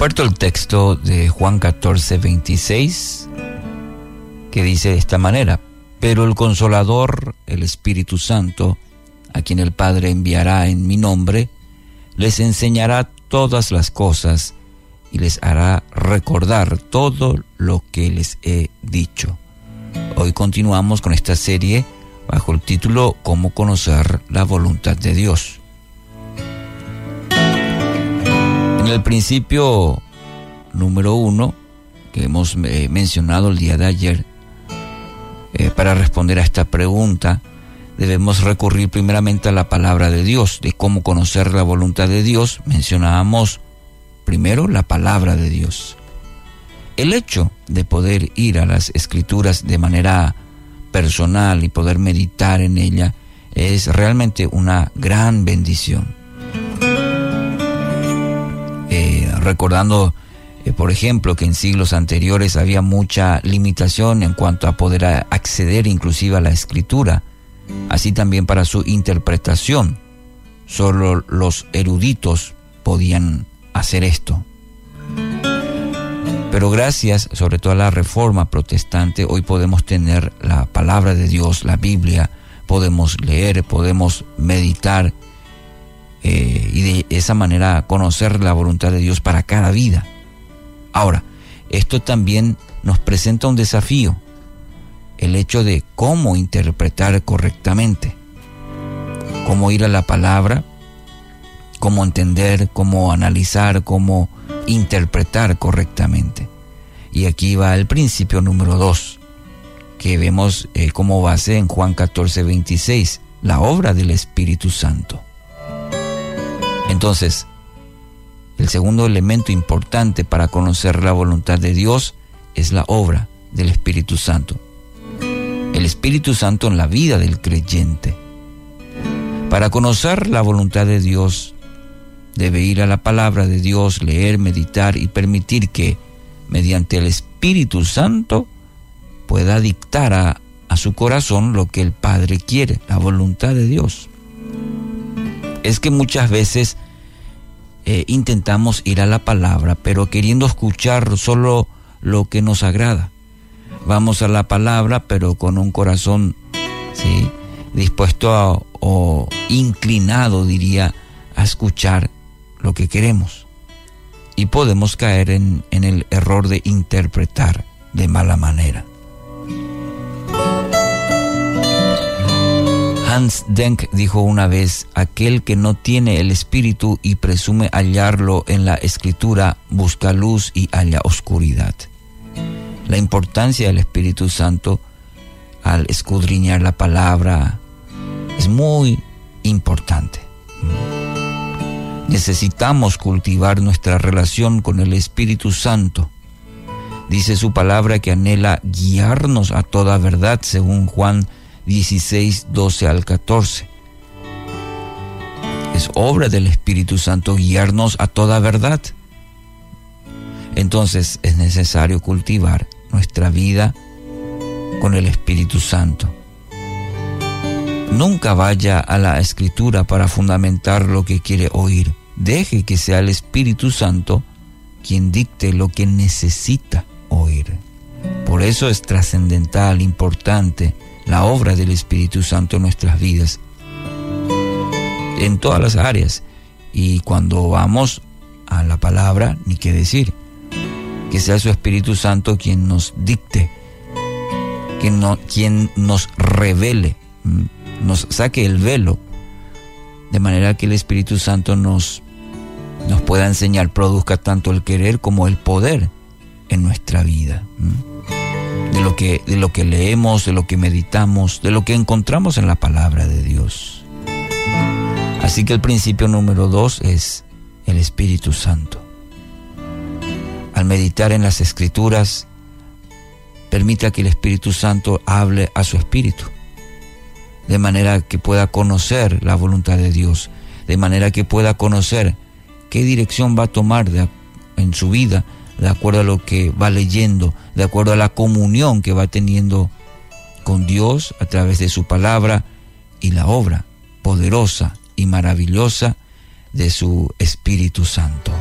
Comparto el texto de Juan 14, 26, que dice de esta manera, pero el consolador, el Espíritu Santo, a quien el Padre enviará en mi nombre, les enseñará todas las cosas y les hará recordar todo lo que les he dicho. Hoy continuamos con esta serie bajo el título Cómo conocer la voluntad de Dios. El principio número uno que hemos eh, mencionado el día de ayer, eh, para responder a esta pregunta, debemos recurrir primeramente a la palabra de Dios, de cómo conocer la voluntad de Dios. Mencionábamos primero la palabra de Dios. El hecho de poder ir a las escrituras de manera personal y poder meditar en ella es realmente una gran bendición. Recordando, eh, por ejemplo, que en siglos anteriores había mucha limitación en cuanto a poder acceder inclusive a la escritura, así también para su interpretación. Solo los eruditos podían hacer esto. Pero gracias sobre todo a la reforma protestante, hoy podemos tener la palabra de Dios, la Biblia, podemos leer, podemos meditar eh, y de esa manera conocer la voluntad de Dios para cada vida. Ahora, esto también nos presenta un desafío, el hecho de cómo interpretar correctamente, cómo ir a la palabra, cómo entender, cómo analizar, cómo interpretar correctamente. Y aquí va el principio número dos, que vemos eh, como base en Juan 14, 26, la obra del Espíritu Santo. Entonces, el segundo elemento importante para conocer la voluntad de Dios es la obra del Espíritu Santo. El Espíritu Santo en la vida del creyente. Para conocer la voluntad de Dios, debe ir a la palabra de Dios, leer, meditar y permitir que, mediante el Espíritu Santo, pueda dictar a, su corazón lo que el Padre quiere, la voluntad de Dios. Es que muchas veces eh, intentamos ir a la palabra, pero queriendo escuchar solo lo que nos agrada. Vamos a la palabra, pero con un corazón ¿sí? dispuesto o inclinado, diría, a escuchar lo que queremos. Y podemos caer en, en el error de interpretar de mala manera. Hans Denk dijo una vez, aquel que no tiene el espíritu y presume hallarlo en la escritura, busca luz y halla oscuridad. La importancia del Espíritu Santo al escudriñar la palabra es muy importante. Necesitamos cultivar nuestra relación con el Espíritu Santo. Dice su palabra que anhela guiarnos a toda verdad, según Juan 16, 12 al 14. Es obra del Espíritu Santo guiarnos a toda verdad. Entonces es necesario cultivar nuestra vida con el Espíritu Santo. Nunca vaya a la escritura para fundamentar lo que quiere oír. Deje que sea el Espíritu Santo quien dicte lo que necesita oír. Por eso es trascendental, importante, la obra del Espíritu Santo en nuestras vidas, en todas las áreas. Y cuando vamos a la palabra, ni qué decir, que sea su Espíritu Santo quien nos dicte, quien, no, quien nos revele, nos saque el velo, de manera que el Espíritu Santo nos nos pueda enseñar, produzca tanto el querer como el poder en nuestra vida. De lo, que, de lo que leemos, de lo que meditamos, de lo que encontramos en la palabra de Dios. Así que el principio número dos es el Espíritu Santo. Al meditar en las escrituras, permita que el Espíritu Santo hable a su espíritu, de manera que pueda conocer la voluntad de Dios, de manera que pueda conocer qué dirección va a tomar en su vida, de acuerdo a lo que va leyendo, de acuerdo a la comunión que va teniendo con Dios a través de su palabra y la obra poderosa y maravillosa de su Espíritu Santo.